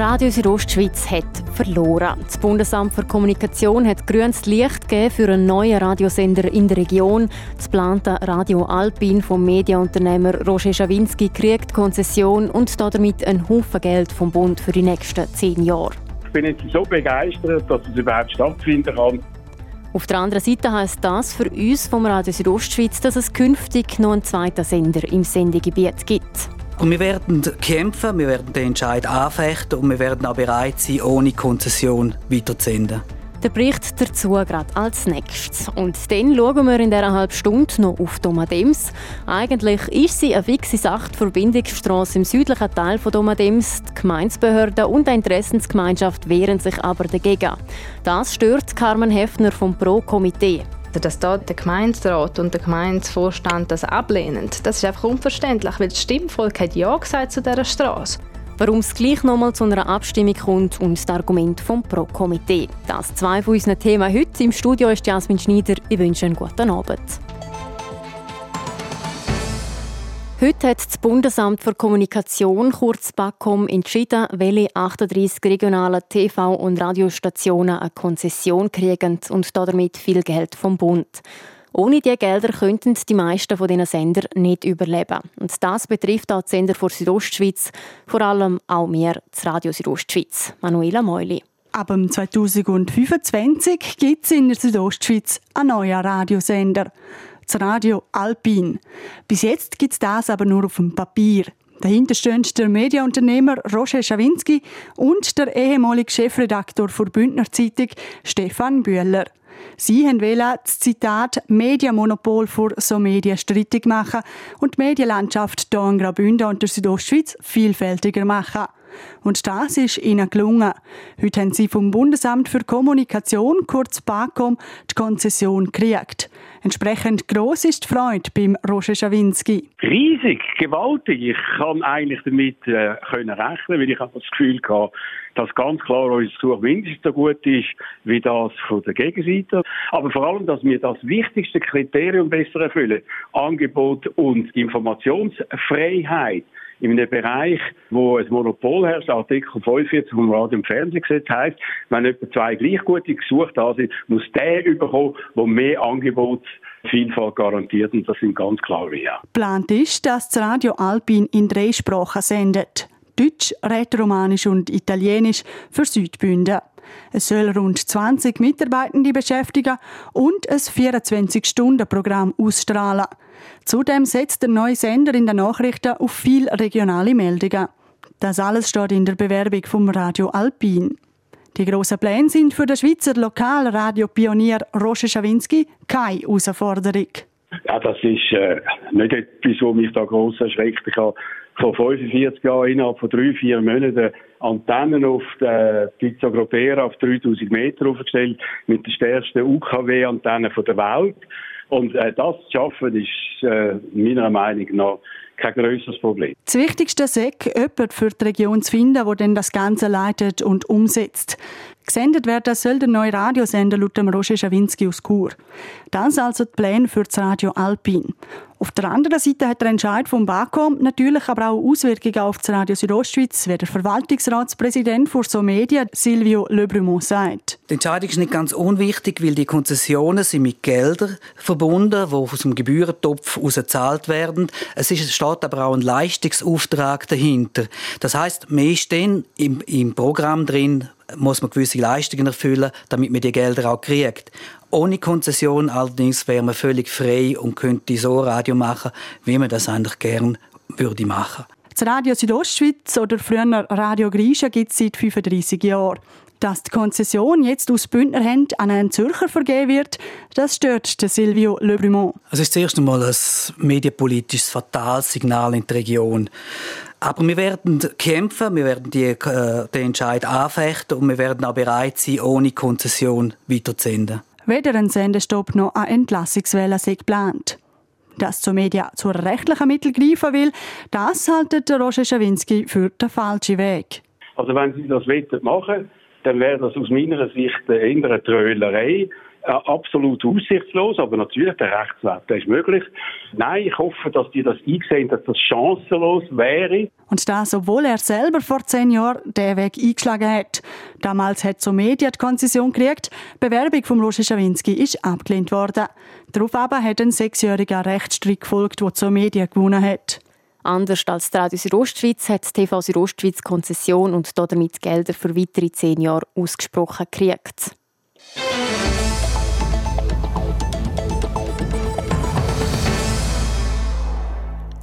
Radio Südostschweiz hat verloren. Das Bundesamt für Kommunikation hat grünes Licht gegeben für einen neuen Radiosender in der Region. Das plante Radio Alpin vom Medienunternehmer Roger Schawinski kriegt Konzession und damit einen Haufen Geld vom Bund für die nächsten zehn Jahre. Ich bin jetzt so begeistert, dass es überhaupt stattfinden kann. Auf der anderen Seite heißt das für uns vom Radio Südostschweiz, dass es künftig noch einen zweiten Sender im Sendegebiet gibt. Und wir werden kämpfen, wir werden den Entscheid anfechten und wir werden auch bereit sein, ohne Konzession weiterzusenden. Der Bericht dazu gerade als nächstes. Und dann schauen wir in dieser halben Stunde noch auf Domadems. Eigentlich ist sie eine fixe Sache, die Verbindungsstrasse im südlichen Teil von Domadems. Die Gemeinsbehörden und die Interessensgemeinschaft wehren sich aber dagegen. Das stört Carmen Hefner vom Pro-Komitee. Dass da der Gemeinderat und der Gemeindevorstand das ablehnen, das ist einfach unverständlich, weil das Stimmvolk hat Ja gesagt zu dieser Straße. Warum es gleich nochmal zu einer Abstimmung kommt und das Argument vom Pro-Komitee. Das zwei von unseren Themen heute. Im Studio ist Jasmin Schneider. Ich wünsche einen guten Abend. Heute hat das Bundesamt für Kommunikation, kurz BAKOM, entschieden, welche 38 regionalen TV- und Radiostationen eine Konzession kriegen und damit viel Geld vom Bund. Ohne diese Gelder könnten die meisten von diesen Sender nicht überleben. Und das betrifft auch die Sender vor Südostschweiz, vor allem auch mehr das Radio Südostschweiz. Manuela Meuli. Ab 2025 gibt es in der Südostschweiz einen neuen Radiosender das Radio Alpin. Bis jetzt gibt es das aber nur auf dem Papier. Dahinter stehen der Medienunternehmer Roger Schawinski und der ehemalige Chefredaktor der Bündner Zeitung Stefan Bühler. Sie wollen das Zitat Medienmonopol für so Medien strittig machen und die Medienlandschaft hier in Graubünden und der Südostschweiz vielfältiger machen. Und das ist ihnen gelungen. Heute haben sie vom Bundesamt für Kommunikation, kurz BAKOM, die Konzession gekriegt. Entsprechend gross ist die Freude beim Roger Schawinski. Riesig, gewaltig. Ich kann eigentlich damit äh, können rechnen, weil ich das Gefühl hatte, dass ganz klar unser Gesuch mindestens so gut ist wie das von der Gegenseite. Aber vor allem, dass wir das wichtigste Kriterium besser erfüllen. Angebot und Informationsfreiheit in einem Bereich, wo ein Monopol herrscht, Artikel 45 vom Radio- und Fernsehgesetz heißt, wenn etwa zwei gleich gute Gesuche da sind, muss der überkommen, der mehr Angebotsvielfalt garantiert. Und das sind ganz klar wir. Plant ist, dass das Radio Alpin in drei Sprachen sendet. Deutsch, Rätoromanisch und Italienisch für Südbünden. Es soll rund 20 Mitarbeitende beschäftigen und ein 24-Stunden-Programm ausstrahlen. Zudem setzt der neue Sender in den Nachrichten auf viele regionale Meldungen. Das alles steht in der Bewerbung vom Radio Alpin. Die grossen Pläne sind für den Schweizer Lokalradiopionier Roger Schawinski keine Herausforderung. Ja, das ist äh, nicht etwas, was mich da gross erschreckt. Ich habe vor 45 Jahren innerhalb von drei, vier Monaten Antennen auf der Pizza Gropera auf 3000 Meter aufgestellt mit der stärksten UKW-Antenne der Welt. Und äh, das zu schaffen, ist äh, meiner Meinung nach kein grösseres Problem. Das Wichtigste ist, jemanden für die Region zu finden, der das Ganze leitet und umsetzt. Gesendet werden soll der neue Radiosender laut dem Roger Schawinski aus Chur. Das also die Pläne für das Radio Alpin. Auf der anderen Seite hat der Entscheid vom BAKOM natürlich aber auch Auswirkungen auf das Radio Südostschweiz, wie der Verwaltungsratspräsident für so Medien Silvio Lebrumont sagt. Die Entscheidung ist nicht ganz unwichtig, weil die Konzessionen sind mit Geldern verbunden, die aus dem Gebührentopf ausgezahlt werden. Es steht aber auch ein Leistungsauftrag dahinter. Das heißt, mehr dann im, im Programm drin, muss man gewisse Leistungen erfüllen, damit man die Gelder auch kriegt. Ohne Konzession allerdings wäre man völlig frei und könnte so Radio machen, wie man das eigentlich gern würde machen. Das Radio Südostschweiz oder früher Radio Griechen gibt es seit 35 Jahren. Dass die Konzession jetzt aus Bündnerhand an einen Zürcher vergeben wird, das stört Silvio Lebrumont. Es ist zuerst einmal ein medienpolitisches Fatalsignal in der Region. Aber wir werden kämpfen, wir werden die, äh, den Entscheid anfechten und wir werden auch bereit sein, ohne Konzession weiterzusenden. Weder ein Sendestopp noch eine Entlassungswelle sind geplant. Dass zur Media zu rechtlichen Mitteln greifen will, das haltet Roger Schawinski für den falschen Weg. Also wenn Sie das machen wollen, dann wäre das aus meiner Sicht eine Trölerei äh, absolut aussichtslos, aber natürlich der Rechtsweg, der ist möglich. Nein, ich hoffe, dass die das einsehen, dass das chancenlos wäre. Und das, obwohl er selber vor zehn Jahren den Weg eingeschlagen hat. Damals hat so Media die Konzession gekriegt. Die Bewerbung von Roger Schawinski ist abgelehnt worden. Darauf aber hat ein sechsjähriger Rechtsstreit gefolgt, der zur Media gewonnen hat. Anders als die Radio Südostschweiz hat TV Südostschweiz Konzession und damit Gelder für weitere zehn Jahre ausgesprochen gekriegt.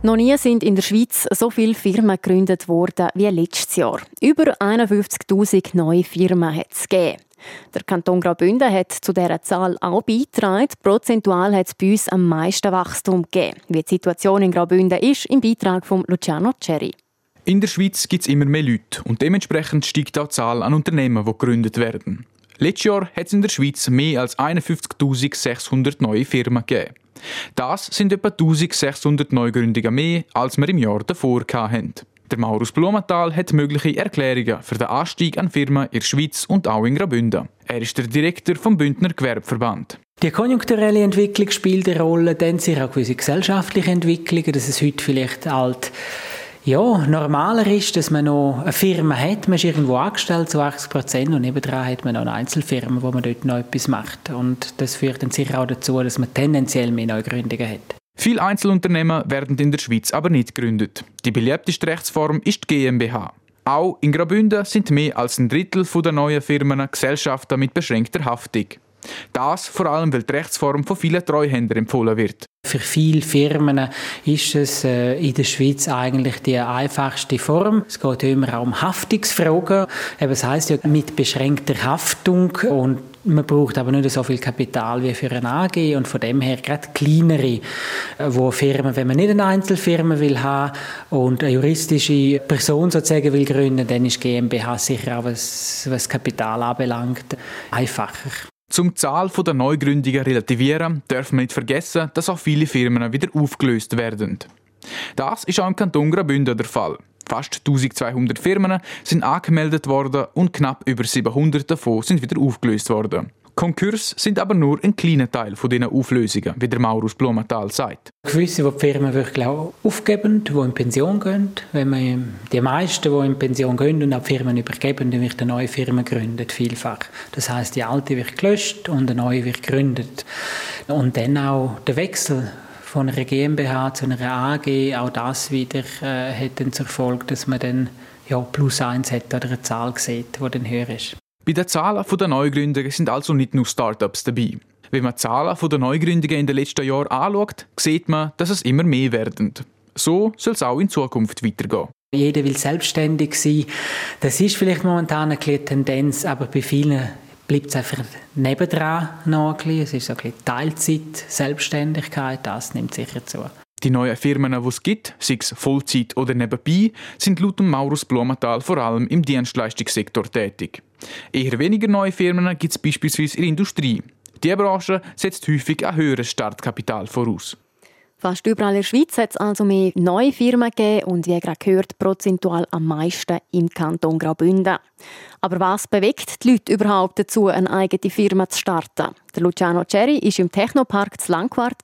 Noch nie sind in der Schweiz so viele Firmen gegründet worden wie letztes Jahr. Über 51.000 neue Firmen hat es gegeben. Der Kanton Graubünden hat zu dieser Zahl auch beigetragen. Prozentual hat es bei uns am meisten Wachstum gegeben. Wie die Situation in Graubünden ist, im Beitrag von Luciano Cherry. In der Schweiz gibt es immer mehr Leute und dementsprechend steigt auch die Zahl an Unternehmen, die gegründet werden. Letztes Jahr hat es in der Schweiz mehr als 51.600 neue Firmen gegeben. Das sind etwa 1600 Neugründungen mehr, als wir im Jahr davor hatten. Der Maurus Blumenthal hat mögliche Erklärungen für den Anstieg an Firmen in der Schweiz und auch in Graubünden. Er ist der Direktor vom Bündner Gewerbeverband. Die konjunkturelle Entwicklung spielt eine Rolle, dann sind auch gewisse gesellschaftliche Entwicklungen, dass es heute vielleicht halt ja, normaler ist, dass man noch eine Firma hat, man ist irgendwo angestellt zu 80 Prozent und nebenan hat man noch eine Einzelfirma, wo man dort noch etwas macht. Und das führt dann sicher auch dazu, dass man tendenziell mehr Neugründungen hat. Viele Einzelunternehmen werden in der Schweiz aber nicht gegründet. Die beliebteste Rechtsform ist die GmbH. Auch in Graubünden sind mehr als ein Drittel der neuen Firmen Gesellschaften mit beschränkter Haftung. Das vor allem, weil die Rechtsform von vielen Treuhändern empfohlen wird. Für viele Firmen ist es äh, in der Schweiz eigentlich die einfachste Form. Es geht immer auch um Haftungsfragen. das heißt ja mit beschränkter Haftung und man braucht aber nicht so viel Kapital wie für eine AG und von dem her gerade kleinere, äh, wo Firmen, wenn man nicht eine Einzelfirma will haben und eine juristische Person sozusagen will gründen, dann ist GmbH sicher auch was, was Kapital anbelangt einfacher. Zum Zahl der Neugründungen relativieren, dürfen wir nicht vergessen, dass auch viele Firmen wieder aufgelöst werden. Das ist auch im Kanton Graubünden der Fall. Fast 1200 Firmen sind angemeldet worden und knapp über 700 davon sind wieder aufgelöst worden. Konkurs sind aber nur ein kleiner Teil von diesen Auflösungen, wie der Maurus Blumenthal sagt. Gewisse, die Firmen wirklich auch aufgeben, die in Pension gehen. Wenn man die meisten, die in Pension gehen und auch Firmen übergeben, dann wird eine neue Firma gegründet, vielfach. Das heißt, die alte wird gelöscht und eine neue wird gegründet. Und dann auch der Wechsel von einer GmbH zu einer AG, auch das wieder äh, hat dann zur Folge, dass man dann ja, plus eins hat oder eine Zahl sieht, die dann höher ist. Bei den Zahlen der Neugründungen sind also nicht nur Startups dabei. Wenn man die Zahlen der Neugründungen in den letzten Jahren anschaut, sieht man, dass es immer mehr werden. So soll es auch in Zukunft weitergehen. Jeder will selbstständig sein. Das ist vielleicht momentan eine Tendenz, aber bei vielen bleibt es einfach nebendran noch ein bisschen. Es ist so ein bisschen Teilzeit, Selbstständigkeit, das nimmt sicher zu. Die neuen Firmen, die es gibt, sei es Vollzeit oder nebenbei, sind laut Maurus Blumenthal vor allem im Dienstleistungssektor tätig. Eher weniger neue Firmen gibt es beispielsweise in der Industrie. Diese Branche setzt häufig ein höheres Startkapital voraus. Fast überall in der Schweiz hat es also mehr neue Firmen gegeben und wie gerade gehört, prozentual am meisten im Kanton Graubünden. Aber was bewegt die Leute überhaupt dazu, eine eigene Firma zu starten? Der Luciano Cherry war im Technopark zu Langquart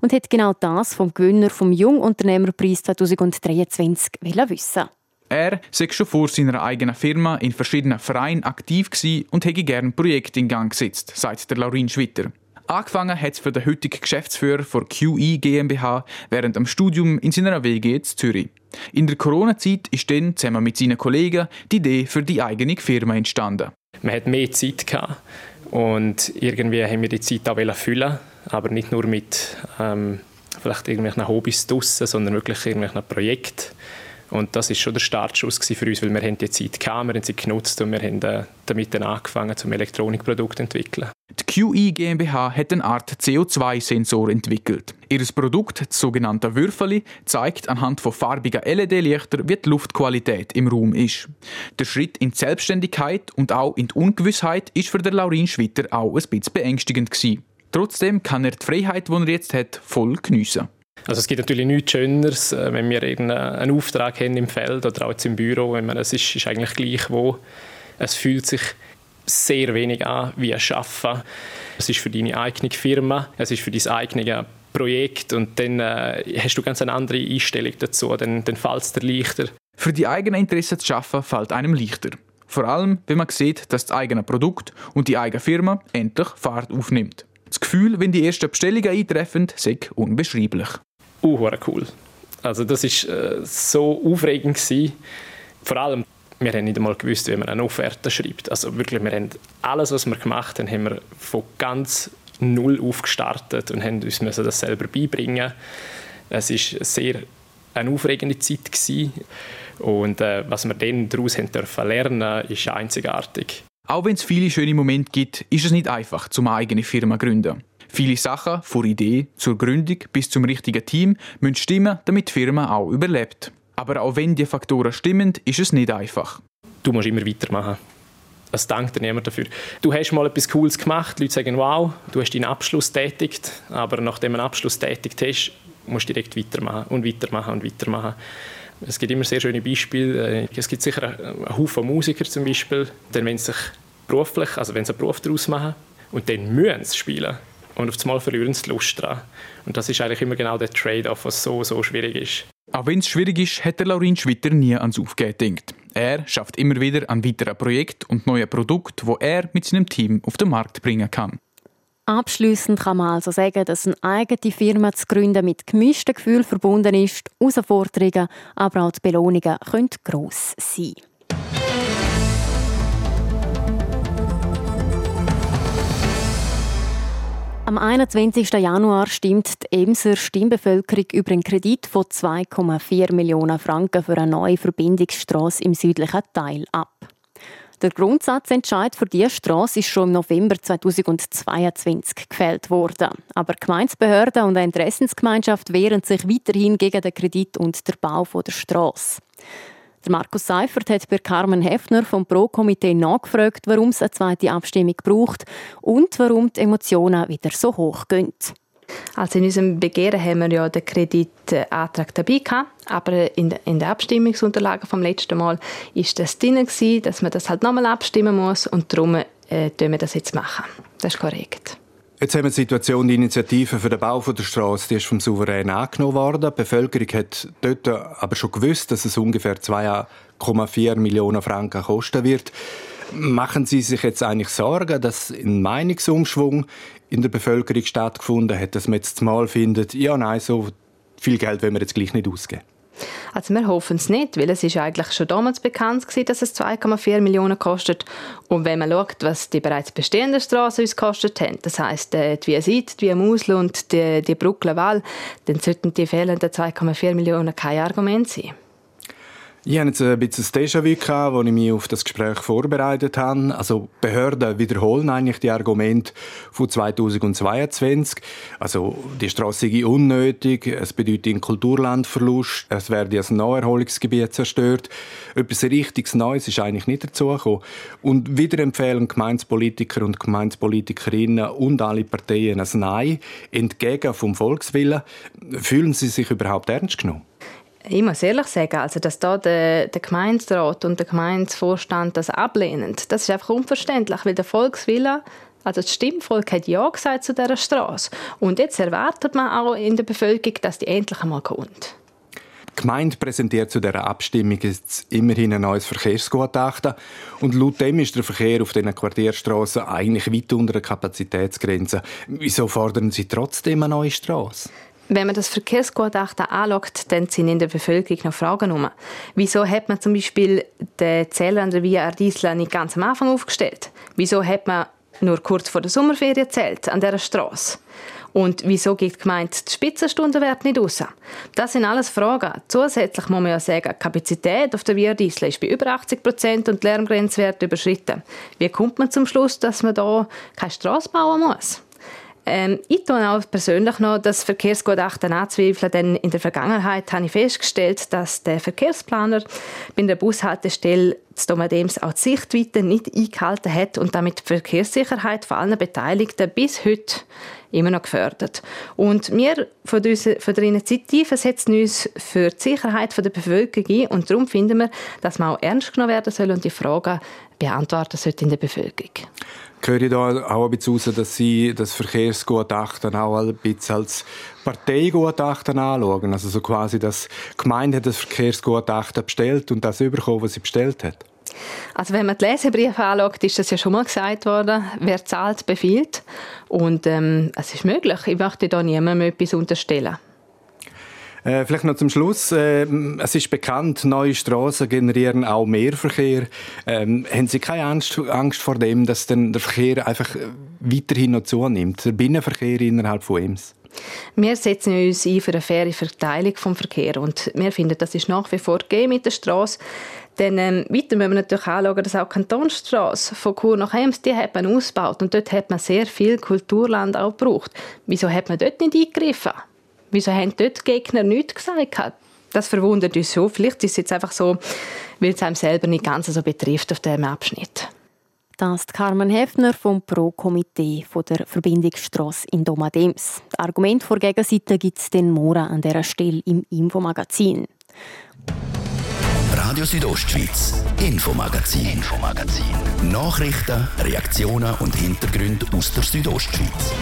und hat genau das vom Gewinner vom Jungunternehmerpreis 2023 wissen. Er sei schon vor seiner eigenen Firma in verschiedenen Vereinen aktiv und hätte gerne Projekte in Gang gesetzt, sagt der Laurin Schwitter. Angefangen hat es für den heutigen Geschäftsführer von QE GmbH während dem Studium in seiner WG in Zürich. In der Corona-Zeit ist dann zusammen mit seinen Kollegen die Idee für die eigene Firma entstanden. Man hat mehr Zeit gehabt und irgendwie haben wir die Zeit auch füllen, aber nicht nur mit ähm, vielleicht irgendwelchen Hobbys draussen, sondern wirklich irgendwelchen Projekten und das ist schon der Startschuss für uns, weil wir haben die Zeit gehabt, wir haben sie genutzt und wir haben äh, damit dann angefangen, zum Elektronikprodukt zu entwickeln. Die QI GmbH hat eine Art CO2-Sensor entwickelt. Ihr Produkt, das sogenannte Würfeli, zeigt anhand von farbigen LED-Lichtern, wie die Luftqualität im Raum ist. Der Schritt in die Selbstständigkeit und auch in die Ungewissheit ist für den Laurin Schwitter auch ein bisschen beängstigend. Trotzdem kann er die Freiheit, die er jetzt hat, voll geniessen. Also es gibt natürlich nichts Schöneres, äh, wenn wir einen Auftrag haben im Feld oder auch jetzt im Büro, wenn man, es ist, ist eigentlich gleich wo. Es fühlt sich sehr wenig an wie ein Arbeiten. Es ist für deine eigene Firma, es ist für dein eigenes Projekt und dann äh, hast du ganz eine andere Einstellung dazu, dann, dann fällt es dir leichter. Für die eigenen Interessen zu arbeiten, fällt einem leichter. Vor allem, wenn man sieht, dass das eigene Produkt und die eigene Firma endlich Fahrt aufnimmt. Das Gefühl, wenn die ersten Bestellungen eintreffen, ist unbeschreiblich. Uh, cool. Also das ist äh, so aufregend gewesen. Vor allem, wir haben nicht einmal gewusst, wie man eine Offerte schreibt. Also wirklich, wir haben alles, was wir gemacht haben, haben wir von ganz null aufgestartet und haben uns müssen das selber beibringen. Es ist sehr eine aufregende Zeit gewesen. und äh, was wir dann daraus haben dürfen lernen, ist einzigartig. Auch wenn es viele schöne Momente gibt, ist es nicht einfach, zum eigene Firma zu gründen. Viele Sachen, von Idee zur Gründung bis zum richtigen Team, müssen stimmen, damit die Firma auch überlebt. Aber auch wenn die Faktoren stimmen, ist es nicht einfach. Du musst immer weitermachen. Es dankt dir niemand dafür. Du hast mal etwas Cooles gemacht, die Leute sagen, wow, du hast deinen Abschluss tätigt, aber nachdem du einen Abschluss tätigt hast, musst du direkt weitermachen und weitermachen und weitermachen. Es gibt immer sehr schöne Beispiele. Es gibt sicher einen Haufen Musiker zum Beispiel, dann wenn sich beruflich, also wenn sie einen Beruf daraus machen und dann müssen sie spielen und auf einmal verlieren sie die Lust daran. Und das ist eigentlich immer genau der Trade-off, was so, so schwierig ist. Auch wenn es schwierig ist, hat der Laurin Schwitter nie ans Aufgeben gedacht. Er schafft immer wieder an weiteren Projekten und neuen Produkten, wo er mit seinem Team auf den Markt bringen kann. Abschließend kann man also sagen, dass eine eigene Firma zu gründen mit gemischten Gefühlen verbunden ist. Herausforderungen, aber auch die Belohnungen können gross sein. Am 21. Januar stimmt die Emser Stimmbevölkerung über einen Kredit von 2,4 Millionen Franken für eine neue Verbindungsstrasse im südlichen Teil ab. Der Grundsatzentscheid für diese Straße ist schon im November 2022 gefällt worden. Aber Gemeindebehörden und eine Interessensgemeinschaft wehren sich weiterhin gegen den Kredit und den Bau der Straße. Der Markus Seifert hat bei Carmen Hefner vom Pro-Komitee nachgefragt, warum es eine zweite Abstimmung braucht und warum die Emotionen wieder so hoch gehen. Also in unserem Begehren haben wir ja den Kreditantrag dabei gehabt, aber in, den Abstimmungsunterlagen vom letzten Mal ist das drin gewesen, dass man das halt nochmal abstimmen muss und darum äh, wir das jetzt machen. Das ist korrekt. Jetzt haben wir die Situation, die Initiative für den Bau der Straße, die ist vom Souverän angenommen worden. Die Bevölkerung hat dort aber schon gewusst, dass es ungefähr 2,4 Millionen Franken kosten wird. Machen Sie sich jetzt eigentlich Sorgen, dass ein Meinungsumschwung in der Bevölkerung stattgefunden hat, dass man jetzt mal findet, ja, nein, so viel Geld wollen wir jetzt gleich nicht ausgeben? Also wir hoffen es nicht, weil es ist eigentlich schon damals bekannt gewesen, dass es 2,4 Millionen kostet. Und wenn man schaut, was die bereits bestehenden Straßen uns gekostet haben, das heisst äh, die Via Sid, die Via Musel und die, die Brückle Wall, dann sollten die fehlenden 2,4 Millionen kein Argument sein. Ich hatte jetzt ein bisschen ein Déjà-vu, als ich mich auf das Gespräch vorbereitet habe. Also Behörden wiederholen eigentlich die Argumente von 2022. Also die Strasse sei unnötig, es bedeutet einen Kulturlandverlust, es werde ein Naherholungsgebiet zerstört. Etwas richtiges Neues ist eigentlich nicht dazugekommen. Und wieder empfehlen Gemeinspolitiker und Gemeinspolitikerinnen und alle Parteien ein Nein entgegen vom Volkswillen. Fühlen Sie sich überhaupt ernst genommen? Ich muss ehrlich sagen, also dass da der, der Gemeinderat und der Gemeindevorstand das ablehnen, das ist einfach unverständlich, weil der Volkswille also das Stimmvolk hat Ja gesagt zu dieser Straße. Und jetzt erwartet man auch in der Bevölkerung, dass die endlich einmal kommt. Die Gemeinde präsentiert zu dieser Abstimmung jetzt immerhin ein neues Verkehrsgutachten. Und laut dem ist der Verkehr auf diesen Quartierstraßen eigentlich weit unter der Kapazitätsgrenze. Wieso fordern Sie trotzdem eine neue Straße? Wenn man das Verkehrsgutachten anschaut, dann sind in der Bevölkerung noch Fragen um. Wieso hat man zum Beispiel den Zähler an der Via Ardisla nicht ganz am Anfang aufgestellt? Wieso hat man nur kurz vor der Sommerferien gezählt an dieser Straße? Und wieso geht die Gemeinde die Spitzenstundenwert nicht raus? Das sind alles Fragen. Zusätzlich muss man ja sagen, die Kapazität auf der Via Diesel ist bei über 80 Prozent und die Lärmgrenzwerte überschritten. Wie kommt man zum Schluss, dass man da keine Straße bauen muss? Ähm, ich tue auch persönlich noch das Verkehrsgutachten anzweifeln, denn in der Vergangenheit habe ich festgestellt, dass der Verkehrsplaner bei der Bushaltestelle Domadems auch die Sichtweite nicht eingehalten hat und damit die Verkehrssicherheit von allen Beteiligten bis heute immer noch gefördert. Und wir von, unserer, von der Initiative setzen uns für die Sicherheit der Bevölkerung ein und darum finden wir, dass man auch ernst genommen werden soll und die Fragen beantworten sollte in der Bevölkerung. Höre ich da auch ein bisschen raus, dass Sie das Verkehrsgutachten auch ein bisschen als Parteigutachten anschauen? Also so quasi, dass die Gemeinde das Verkehrsgutachten bestellt und das überkommen, was sie bestellt hat? Also wenn man die Lesebriefe anschaut, ist das ja schon mal gesagt worden, wer zahlt, befiehlt. Und ähm, es ist möglich. Ich möchte da niemandem etwas unterstellen. Äh, vielleicht noch zum Schluss. Äh, es ist bekannt, neue Straßen generieren auch mehr Verkehr. Ähm, haben Sie keine Angst, Angst vor dem, dass dann der Verkehr einfach weiterhin noch zunimmt? Der Binnenverkehr innerhalb von Ems? Wir setzen uns ein für eine faire Verteilung vom Verkehr und wir finden, das ist nach wie vor gegeben mit der Straße. Dann ähm, weiter müssen wir natürlich anschauen, dass auch die Kantonsstrasse von Chur nach Ems, die hat man ausgebaut und dort hat man sehr viel Kulturland auch gebraucht. Wieso hat man dort nicht eingegriffen? Wieso haben dort die Gegner nichts gesagt? Das verwundert uns schon. Vielleicht ist es jetzt einfach so, weil es einem selber nicht ganz so betrifft auf diesem Abschnitt. Das ist Carmen Hefner vom Pro-Komitee der Verbindungsstrasse in Domadems. Das Argument vor Gegenseite gibt es den morgen an dieser Stelle im Infomagazin. Radio Südostschweiz, Infomagazin, Infomagazin. Nachrichten, Reaktionen und Hintergründe aus der Südostschweiz.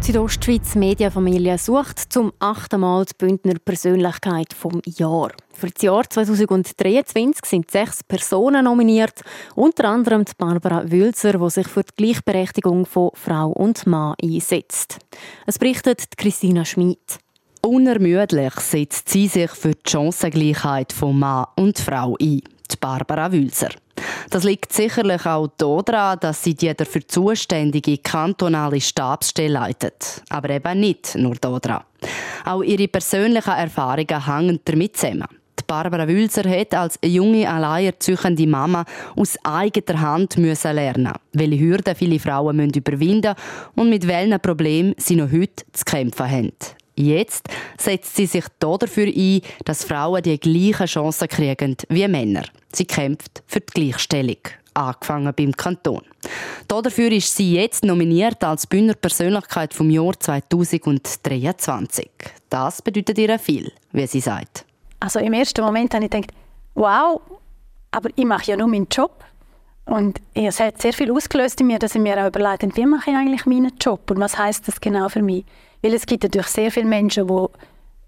Die Südostschweiz Medienfamilie sucht zum achten Mal die Bündner Persönlichkeit vom Jahr. Für das Jahr 2023 sind sechs Personen nominiert, unter anderem die Barbara Wülzer, die sich für die Gleichberechtigung von Frau und Mann einsetzt. Es berichtet Christina Schmid. Unermüdlich setzt sie sich für die Chancengleichheit von Mann und Frau ein, Barbara Wülzer. Das liegt sicherlich auch daran, dass sie die dafür zuständige kantonale Stabsstelle leitet. Aber eben nicht nur daran. Auch ihre persönlichen Erfahrungen hängen damit zusammen. Barbara Wülzer hat als junge, alleinerziehende Mama aus eigener Hand müssen lernen, welche Hürden viele Frauen müssen überwinden und mit welchen Problemen sie noch heute zu kämpfen haben. Jetzt setzt sie sich dafür ein, dass Frauen die gleichen Chancen kriegen wie Männer. Sie kämpft für die Gleichstellung angefangen beim Kanton. Dafür ist sie jetzt nominiert als Bühner Persönlichkeit vom Jahr 2023. Das bedeutet ihr viel, wie sie sagt. Also im ersten Moment habe ich gedacht, wow, aber ich mache ja nur meinen Job. Und es hat sehr viel ausgelöst in mir, dass ich mir auch überlegt habe, wie mache ich eigentlich meinen Job und was heißt das genau für mich? Weil es gibt natürlich sehr viele Menschen, die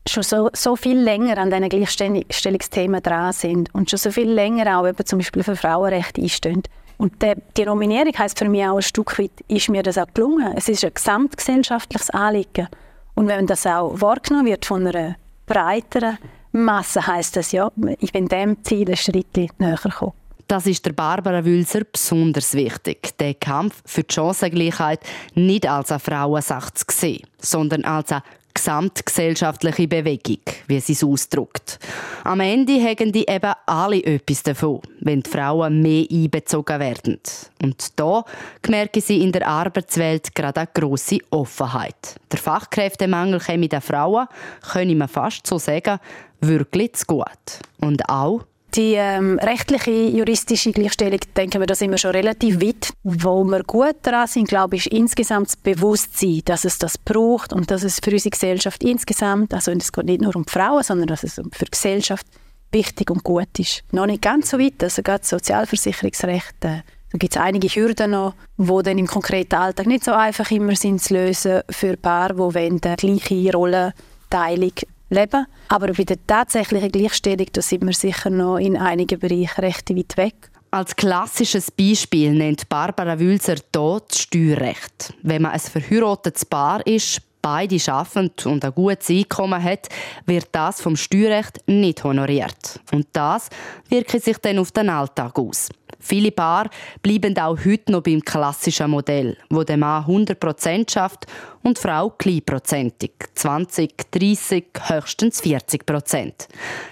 schon so, so viel länger an diesen Gleichstellungsthemen dran sind und schon so viel länger auch eben zum Beispiel für Frauenrechte einstehen. Und die, die Nominierung heisst für mich auch ein Stück weit, ist mir das auch gelungen. Es ist ein gesamtgesellschaftliches Anliegen. Und wenn das auch wahrgenommen wird von einer breiteren Masse, heisst das ja, ich bin dem Ziel ein Schritt näher gekommen. Das ist der Barbara Wülser besonders wichtig, den Kampf für die Chancengleichheit nicht als eine Frauensache zu sehen, sondern als eine gesamtgesellschaftliche Bewegung, wie sie es ausdrückt. Am Ende haben die eben alle etwas davon, wenn die Frauen mehr einbezogen werden. Und da merken sie in der Arbeitswelt gerade eine grosse Offenheit. Der Fachkräftemangel käme den Frauen, können wir fast so sagen, wirklich zu gut. Und auch die ähm, rechtliche, juristische Gleichstellung, denken wir, da sind wir schon relativ weit. Wo wir gut daran sind, glaube ich, ist insgesamt das Bewusstsein, dass es das braucht und dass es für unsere Gesellschaft insgesamt, also es geht nicht nur um Frauen, sondern dass es für die Gesellschaft wichtig und gut ist. Noch nicht ganz so weit, also gerade Sozialversicherungsrecht, äh, da gibt es einige Hürden noch, die dann im konkreten Alltag nicht so einfach immer sind zu lösen für Paare, die wollen, die gleiche Rollenteilung leben. Aber bei der tatsächlichen Gleichstellung da sind wir sicher noch in einigen Bereichen recht weit weg. Als klassisches Beispiel nennt Barbara hier das Steuerrecht. Wenn man ein verheiratetes Paar ist, beide arbeiten und ein gutes Einkommen hat, wird das vom Steuerrecht nicht honoriert. Und das wirkt sich dann auf den Alltag aus. Viele Paare bleiben auch heute noch beim klassischen Modell, wo der Mann 100% schafft und die Frau kleinprozentig, 20, 30, höchstens 40%.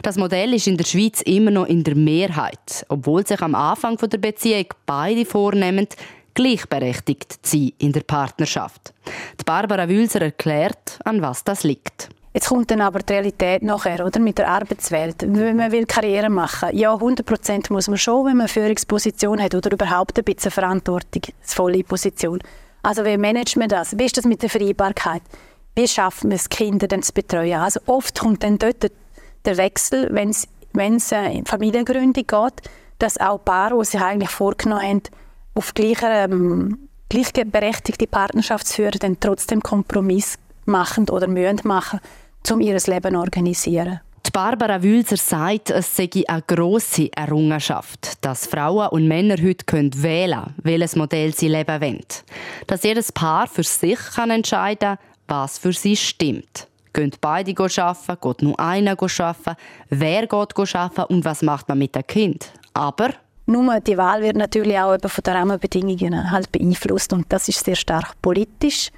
Das Modell ist in der Schweiz immer noch in der Mehrheit, obwohl sich am Anfang der Beziehung beide vornehmen, gleichberechtigt zu sein in der Partnerschaft. Die Barbara Wülser erklärt, an was das liegt. Jetzt kommt dann aber die Realität nachher, oder? Mit der Arbeitswelt. Wenn man will Karriere machen, ja, 100 Prozent muss man schon, wenn man eine Führungsposition hat oder überhaupt ein bisschen verantwortungsvolle Position. Also wie managt man das? Wie ist das mit der Vereinbarkeit? Wie schafft man es, Kinder dann zu betreuen? Also oft kommt dann dort der Wechsel, wenn es äh, in Familiengründung geht, dass auch Paare, die sich eigentlich vorgenommen haben, auf gleiche, ähm, gleichberechtigte Partnerschaft führen, dann trotzdem Kompromiss machen oder müssen machen, um ihr Leben zu organisieren. Die Barbara Wülser sagt, es sei eine grosse Errungenschaft, dass Frauen und Männer heute können wählen können, welches Modell sie leben wollen. Dass jedes Paar für sich kann entscheiden kann, was für sie stimmt. Gehen beide arbeiten, geht nur einer arbeiten, wer geht arbeiten und was macht man mit dem Kind. Aber nur die Wahl wird natürlich auch von den Rahmenbedingungen halt beeinflusst und das ist sehr stark politisch.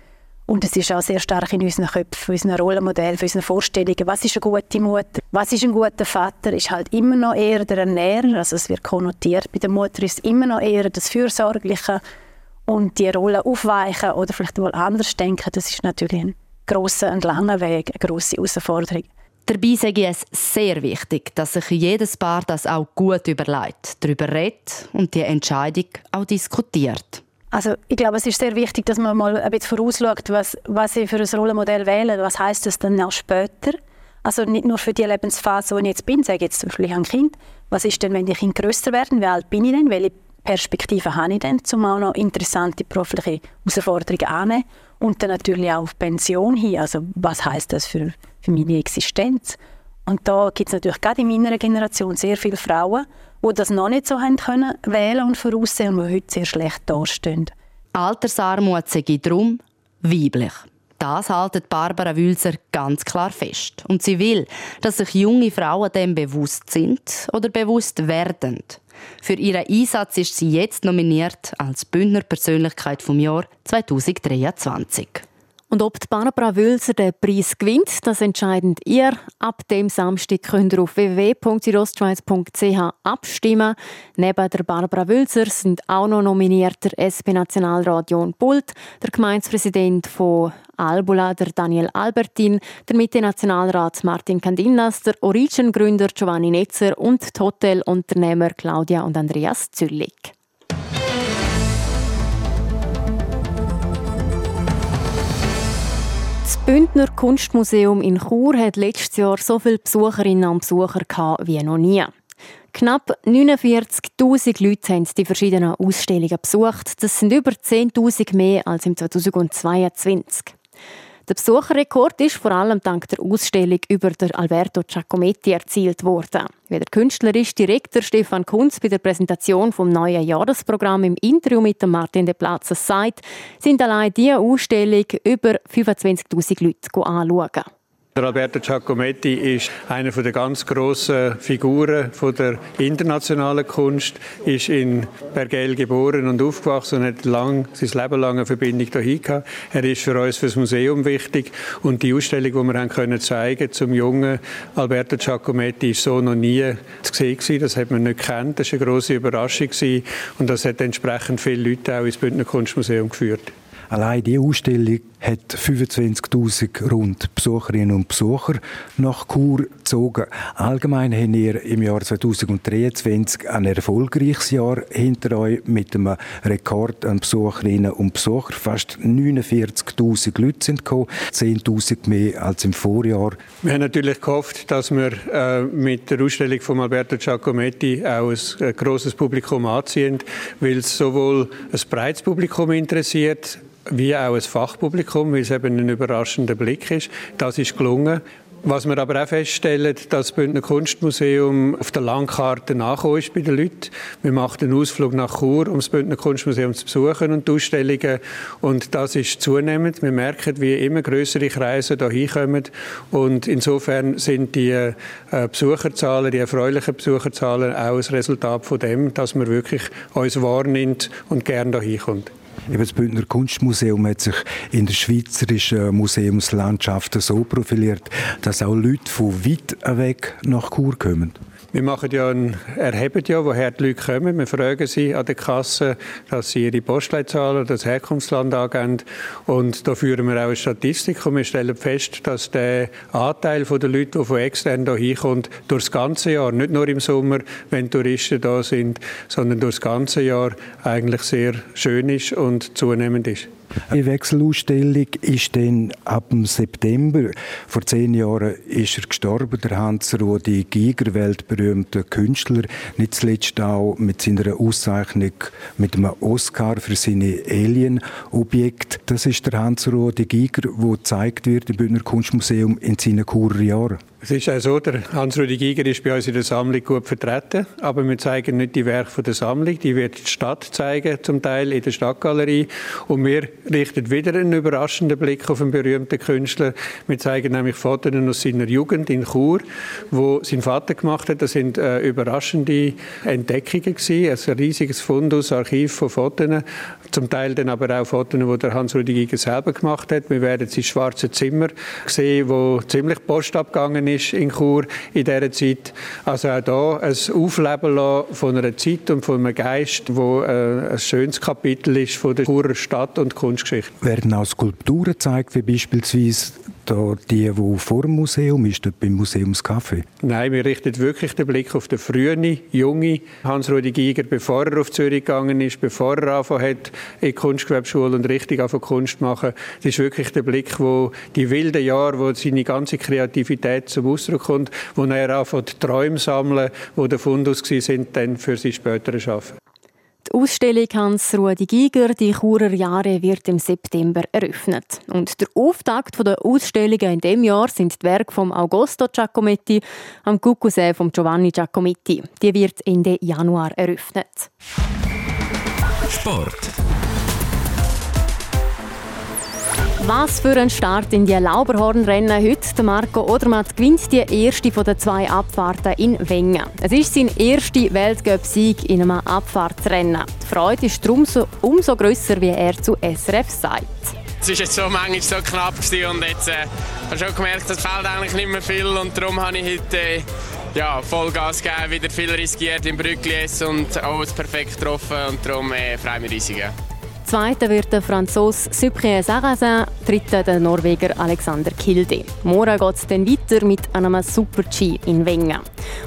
Und es ist auch sehr stark in unseren Köpfen, unseren Rollenmodellen, unseren Vorstellungen. Was ist eine gute Mutter? Was ist ein guter Vater? Ist halt immer noch eher der Ernährer. Also es wird konnotiert. Bei der Mutter ist es immer noch eher das Fürsorgliche. Und die Rolle aufweichen oder vielleicht mal anders denken, das ist natürlich ein grosser und langer Weg, eine grosse Herausforderung. Dabei sage ich es sehr wichtig, dass sich jedes Paar das auch gut überlegt, darüber redet und die Entscheidung auch diskutiert. Also ich glaube, es ist sehr wichtig, dass man mal ein bisschen vorausschaut, was, was ich für ein Rollenmodell wähle. Was heißt das dann auch später? Also nicht nur für die Lebensphase, wo ich jetzt bin, sage ich jetzt zum Beispiel, ein Kind. Was ist denn, wenn die Kinder grösser werden? Wie alt bin ich denn? Welche Perspektive habe ich denn, um auch noch interessante berufliche Herausforderungen anzunehmen? Und dann natürlich auch auf Pension hin. Also was heißt das für, für meine Existenz? Und da gibt es natürlich gerade in meiner Generation sehr viele Frauen, die das noch nicht so haben können wählen und voraussehen und die heute sehr schlecht dastehen. Altersarmut sei darum weiblich. Das haltet Barbara Wülser ganz klar fest. Und sie will, dass sich junge Frauen dem bewusst sind oder bewusst werden. Für ihren Einsatz ist sie jetzt nominiert als Bündner Persönlichkeit vom Jahr 2023. Und ob Barbara Wülser den Preis gewinnt, das entscheidet ihr. Ab dem Samstag könnt ihr auf www.südostschweiz.ch abstimmen. Neben der Barbara Wülser sind auch noch nominiert der SP-Nationalrat John Pult, der Gemeindepräsident von Albula, der Daniel Albertin, der Mitte-Nationalrat Martin Candinas, der Origin-Gründer Giovanni Netzer und die Hotelunternehmer Claudia und Andreas Züllig. Bündner Kunstmuseum in Chur hat letztes Jahr so viele Besucherinnen und Besucher wie noch nie. Knapp 49.000 Leute haben die verschiedenen Ausstellungen besucht. Das sind über 10.000 mehr als im 2022. Der Besucherrekord ist vor allem dank der Ausstellung über der Alberto Giacometti erzielt worden. Wie der künstlerisch Direktor Stefan Kunz bei der Präsentation vom neuen Jahresprogramm im Interview mit Martin de Platzes sagt, sind allein diese Ausstellung über 25.000 Leute anschauen. Der Alberto Giacometti ist einer der ganz grossen Figuren der internationalen Kunst, ist in Bergell geboren und aufgewachsen und hat lang, sein Leben lang eine Verbindung dahin gehabt. Er ist für uns, für das Museum wichtig und die Ausstellung, die wir haben können zeigen zum jungen Alberto Giacometti, ist so noch nie zu sehen gewesen. Das hat man nicht gekannt. Das war eine grosse Überraschung gewesen. und das hat entsprechend viele Leute auch ins Bündner Kunstmuseum geführt. Allein die Ausstellung hat 25.000 rund Besucherinnen und Besucher nach Chur gezogen. Allgemein haben wir im Jahr 2023 ein erfolgreiches Jahr hinter euch mit einem Rekord an Besucherinnen und Besuchern. Fast 49.000 Leute sind gekommen, 10.000 mehr als im Vorjahr. Wir haben natürlich gehofft, dass wir äh, mit der Ausstellung von Alberto Giacometti auch ein, ein grosses Publikum anziehen, weil es sowohl ein breites Publikum interessiert, wie auch ein Fachpublikum, weil es eben ein überraschender Blick ist. Das ist gelungen. Was wir aber auch feststellen, dass das Bündner Kunstmuseum auf der Landkarte nachgekommen ist bei den Leuten. Wir machen einen Ausflug nach Chur, um das Bündner Kunstmuseum zu besuchen und die Ausstellungen. Und das ist zunehmend. Wir merken, wie immer größere Kreise hier hinkommen. Und insofern sind die äh, Besucherzahlen, die erfreulichen Besucherzahlen auch ein Resultat von dem, dass man wirklich uns wahrnimmt und gerne hier hinkommt. Eben das Bündner Kunstmuseum hat sich in der schweizerischen Museumslandschaft so profiliert, dass auch Leute von weit weg nach Chur kommen. Wir machen ja ein, erheben ja, woher die Leute kommen. Wir fragen sie an der Kasse, dass sie ihre Postleitzahl oder das Herkunftsland angeben. Und da führen wir auch eine Statistik und wir stellen fest, dass der Anteil der Leute, die von extern hier kommen, durch das ganze Jahr, nicht nur im Sommer, wenn Touristen da sind, sondern durch das ganze Jahr eigentlich sehr schön ist und zunehmend ist. Die Wechselausstellung ist dann ab dem September. Vor zehn Jahren ist er gestorben, der Hans-Rudi Giger, weltberühmter Künstler. Nicht zuletzt auch mit seiner Auszeichnung mit einem Oscar für seine Alien-Objekte. Das ist der Hans-Rudi Giger, der gezeigt wird im Bündner Kunstmuseum in seinen Kurjahren. Es ist auch so, der Hans-Rudi Giger ist bei uns in der Sammlung gut vertreten, aber wir zeigen nicht die Werke der Sammlung, die wird die Stadt zeigen, zum Teil in der Stadtgalerie. Und wir richten wieder einen überraschenden Blick auf einen berühmten Künstler. Wir zeigen nämlich Fotos aus seiner Jugend in Chur, wo sein Vater gemacht hat. Das sind äh, überraschende Entdeckungen gewesen, ein riesiges Fundus-Archiv von Fotos, zum Teil dann aber auch Fotos, die der Hans-Rudi Giger selber gemacht hat. Wir werden sein schwarzes Zimmer sehen, wo ziemlich Post abgegangen ist in Chur in dieser Zeit. Also auch da ein Aufleben von einer Zeit und von einem Geist, wo äh, ein schönes Kapitel ist von der Churer Stadt- und Kunstgeschichte. Werden auch Skulpturen gezeigt, wie beispielsweise da die, die vor dem Museum ist, dort beim Museumscafé? Nein, wir richten wirklich den Blick auf den frühen, jungen Hans-Rudi Giger, bevor er auf Zürich gegangen ist, bevor er angefangen hat, in die Kunstgewerbeschule und richtig angefangen Kunst machen. Das ist wirklich der Blick, wo die wilden Jahre, wo seine ganze Kreativität zum Ausdruck kommt, wo er anfängt, Träume sammeln, wo der Fundus sind, dann für sein späteres Arbeiten. Die Ausstellung Hans-Rudi Giger, die Churer Jahre, wird im September eröffnet. Und der Auftakt der Ausstellungen in diesem Jahr sind die Werke von Augusto Giacometti am Cucusee von Giovanni Giacometti. Die wird Ende Januar eröffnet. Sport. Was für ein Start in die Lauberhornrennen heute. Marco Odermatt gewinnt die erste von den zwei Abfahrten in Wengen. Es ist sein erster Weltcup-Sieg in einem Abfahrtsrennen. Die Freude ist darum so, umso grösser, wie er zu SRF sagt. Es war jetzt so manchmal so knapp und jetzt äh, habe ich schon gemerkt, es fehlt eigentlich nicht mehr viel und darum habe ich heute äh, ja, Vollgas gegeben, wieder viel riskiert im Brücklis und alles perfekt getroffen und darum äh, freue ich mich riesig. Zweiter wird der Franzose Cyprien Sarrazin, dritter der Norweger Alexander Kilde. Morgen geht es dann weiter mit einem Super-G in Wengen.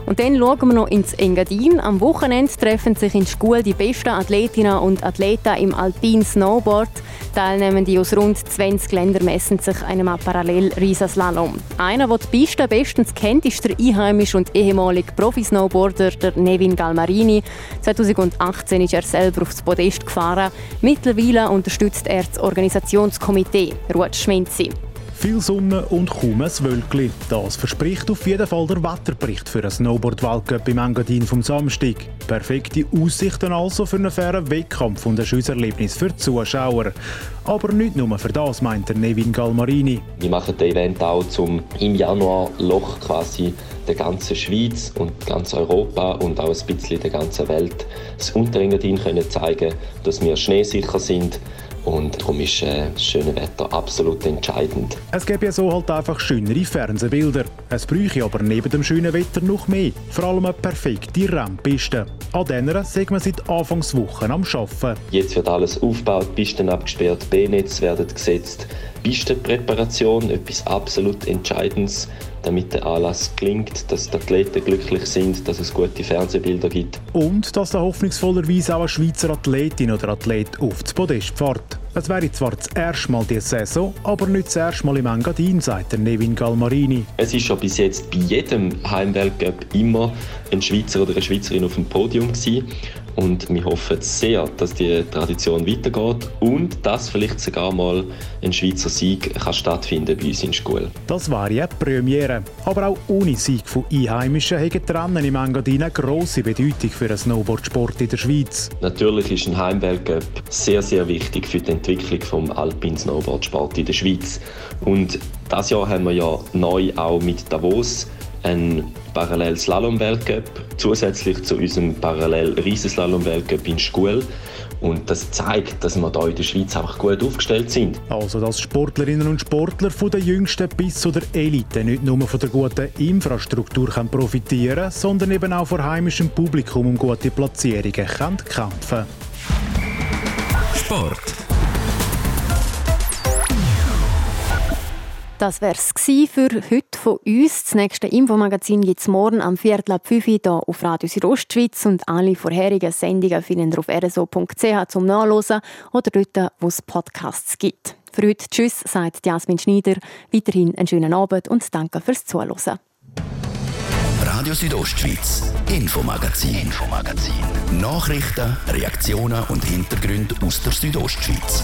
Und dann schauen wir noch ins Engadin. Am Wochenende treffen sich in Schule die besten Athletinnen und Athleten im Alpin Snowboard. Teilnehmende aus rund 20 Ländern messen sich einem Parallel-Riesenslalom. Einer, der die Piste bestens kennt, ist der einheimische und ehemalige Profi-Snowboarder Nevin Galmarini. 2018 ist er selber aufs Podest gefahren. Mittlerweile unterstützt er das Organisationskomitee Ruth Schminzi. Viel Sonne und kaum ein Wölkchen. Das verspricht auf jeden Fall der Wetterbericht für einen Snowboard-Weltcup im Engadin vom Samstag. Perfekte Aussichten also für einen fairen Wettkampf und ein schönes Erlebnis für die Zuschauer. Aber nicht nur für das, meint der Nevin Galmarini. Wir machen das Event auch, um im Januar Loch quasi der ganzen Schweiz und ganz Europa und auch ein bisschen der ganzen Welt das Unterengadin können zeigen, dass wir schneesicher sind und darum ist äh, das schöne Wetter absolut entscheidend. Es gäbe ja so halt einfach schönere Fernsehbilder. Es bräuchte aber neben dem schönen Wetter noch mehr. Vor allem eine perfekte Rennpiste. An dieser sind wir seit Anfangswochen am Arbeiten. Jetzt wird alles aufgebaut, Pisten abgesperrt, B-Netz werden gesetzt. Pistenpräparation, etwas absolut Entscheidendes damit der Anlass gelingt, dass die Athleten glücklich sind, dass es gute Fernsehbilder gibt. Und dass da hoffnungsvollerweise auch eine Schweizer Athletin oder Athlet auf das Podest fährt. Es wäre zwar das erste Mal diese Saison, aber nicht das erste Mal im Engadin, sagt der Nevin Galmarini. Es ist schon bis jetzt bei jedem Heimweltcup immer ein Schweizer oder eine Schweizerin auf dem Podium gewesen. Und wir hoffen sehr, dass die Tradition weitergeht und dass vielleicht sogar mal ein Schweizer Sieg kann stattfinden bei uns in der Schule. Das war ja die Premiere. Aber auch ohne Sieg von Einheimischen haben die Rennen im Engadin eine grosse Bedeutung für den Snowboardsport in der Schweiz. Natürlich ist ein Heimweltcup sehr, sehr wichtig für die Entwicklung des Alpin Snowboardsport in der Schweiz. Und das Jahr haben wir ja neu auch mit Davos ein parallel Slalom-Weltcup zusätzlich zu unserem parallel Riesenslalom-Weltcup in Schule. Und das zeigt, dass wir hier in der Schweiz einfach gut aufgestellt sind. Also, dass Sportlerinnen und Sportler von der Jüngsten bis zu der Elite nicht nur von der guten Infrastruktur können profitieren sondern eben auch vor heimischem Publikum um gute Platzierungen können kämpfen Sport. Das wäre es für heute von uns. Das nächste Infomagazin gibt es morgen am Viertel ab 5 Uhr hier auf Radio Südostschweiz und alle vorherigen Sendungen finden ihr auf rso.ch zum Nachlesen oder dort, wo es Podcasts gibt. Für heute Tschüss, sagt Jasmin Schneider. Weiterhin einen schönen Abend und danke fürs Zuhören. Radio Südostschweiz, Infomagazin, Infomagazin. Nachrichten, Reaktionen und Hintergründe aus der Südostschweiz.